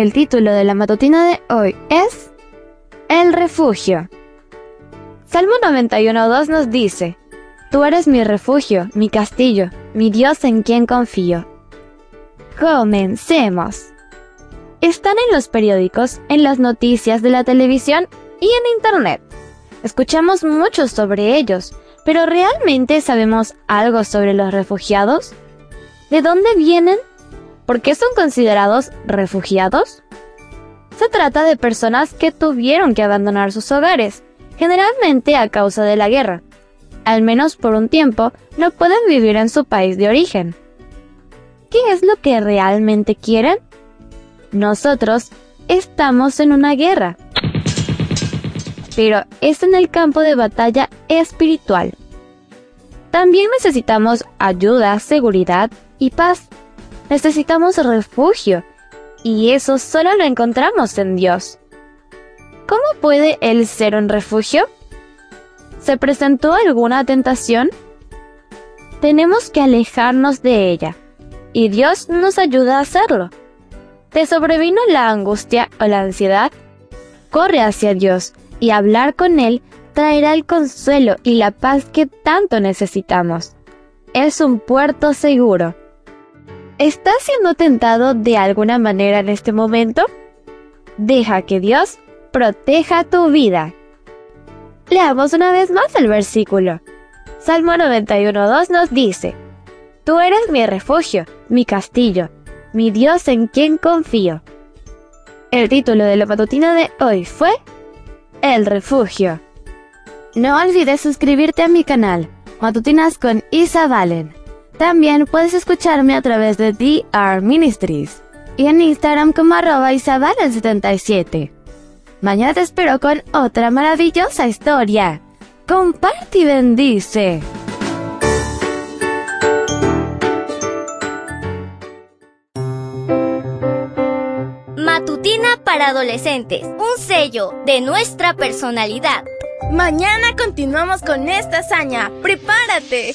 El título de la matutina de hoy es El refugio. Salmo 91.2 nos dice, Tú eres mi refugio, mi castillo, mi Dios en quien confío. Comencemos. Están en los periódicos, en las noticias de la televisión y en Internet. Escuchamos mucho sobre ellos, pero ¿realmente sabemos algo sobre los refugiados? ¿De dónde vienen? ¿Por qué son considerados refugiados? Se trata de personas que tuvieron que abandonar sus hogares, generalmente a causa de la guerra. Al menos por un tiempo no pueden vivir en su país de origen. ¿Qué es lo que realmente quieren? Nosotros estamos en una guerra, pero es en el campo de batalla espiritual. También necesitamos ayuda, seguridad y paz. Necesitamos refugio, y eso solo lo encontramos en Dios. ¿Cómo puede Él ser un refugio? ¿Se presentó alguna tentación? Tenemos que alejarnos de ella, y Dios nos ayuda a hacerlo. ¿Te sobrevino la angustia o la ansiedad? Corre hacia Dios y hablar con Él traerá el consuelo y la paz que tanto necesitamos. Es un puerto seguro. ¿Estás siendo tentado de alguna manera en este momento? Deja que Dios proteja tu vida. Leamos una vez más el versículo. Salmo 91.2 nos dice, Tú eres mi refugio, mi castillo, mi Dios en quien confío. El título de la matutina de hoy fue El refugio. No olvides suscribirte a mi canal, Matutinas con Isa Valen. También puedes escucharme a través de DR Ministries y en Instagram como arroba isabalen77. Mañana te espero con otra maravillosa historia. Comparte y bendice. Matutina para adolescentes, un sello de nuestra personalidad. Mañana continuamos con esta hazaña. ¡Prepárate!